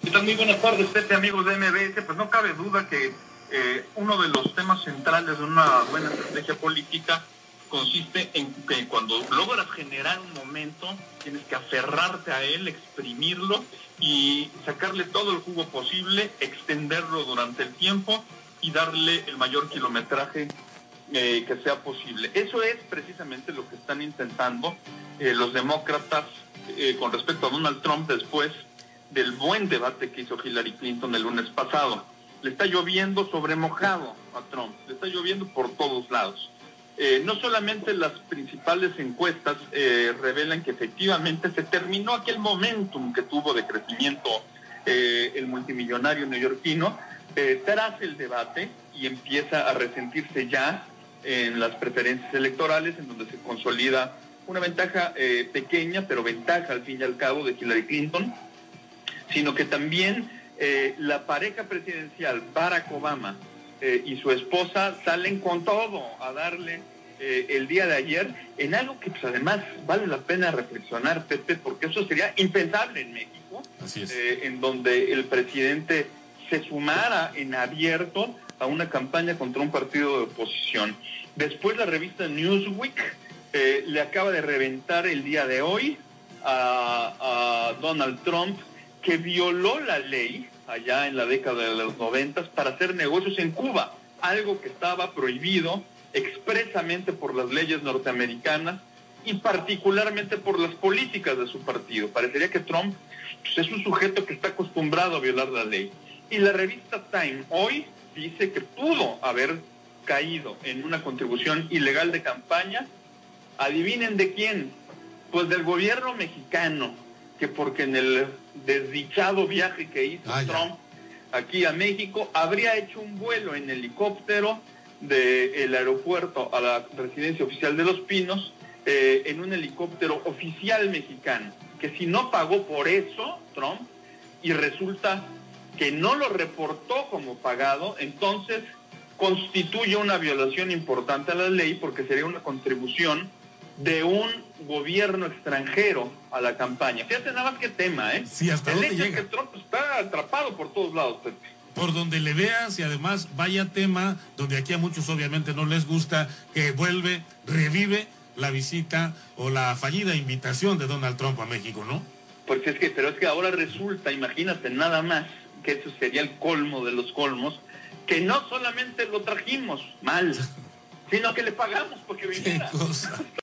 Muy buenas tardes, Pepe, amigos de MBS. Pues no cabe duda que eh, uno de los temas centrales de una buena estrategia política consiste en que cuando logras generar un momento, tienes que aferrarte a él, exprimirlo y sacarle todo el jugo posible, extenderlo durante el tiempo y darle el mayor kilometraje eh, que sea posible. Eso es precisamente lo que están intentando eh, los demócratas con respecto a Donald Trump después del buen debate que hizo Hillary Clinton el lunes pasado. Le está lloviendo sobre mojado a Trump, le está lloviendo por todos lados. Eh, no solamente las principales encuestas eh, revelan que efectivamente se terminó aquel momentum que tuvo de crecimiento eh, el multimillonario neoyorquino tras el debate y empieza a resentirse ya en las preferencias electorales en donde se consolida una ventaja pequeña, pero ventaja al fin y al cabo de Hillary Clinton, sino que también la pareja presidencial Barack Obama eh, y su esposa salen con todo a darle eh, el día de ayer en algo que pues además vale la pena reflexionar, Pepe, porque eso sería impensable en México, eh, en donde el presidente se sumara en abierto a una campaña contra un partido de oposición. Después la revista Newsweek le acaba de reventar el día de hoy a, a Donald Trump que violó la ley allá en la década de los noventas para hacer negocios en Cuba, algo que estaba prohibido expresamente por las leyes norteamericanas y particularmente por las políticas de su partido. Parecería que Trump pues, es un sujeto que está acostumbrado a violar la ley. Y la revista Time hoy dice que pudo haber caído en una contribución ilegal de campaña. Adivinen de quién. Pues del gobierno mexicano, que porque en el desdichado viaje que hizo Ah, ya. Trump aquí a México, habría hecho un vuelo en helicóptero del aeropuerto a la residencia oficial de Los Pinos eh, en un helicóptero oficial mexicano, que si no pagó por eso, Trump, y resulta que no lo reportó como pagado, entonces constituye una violación importante a la ley porque sería una contribución de un gobierno extranjero a la campaña. Fíjate nada más que tema, ¿eh? Sí, ¿hasta El dónde hecho es llega? que Trump está atrapado por todos lados, Pepe. Por donde le veas y además vaya tema donde aquí a muchos obviamente no les gusta que vuelve, revive la visita o la fallida invitación de Donald Trump a México, ¿no? Pues es que, pero es que ahora resulta, imagínate nada más, que eso sería el colmo de los colmos, que no solamente lo trajimos mal, sino que le pagamos porque Qué viniera. cosa.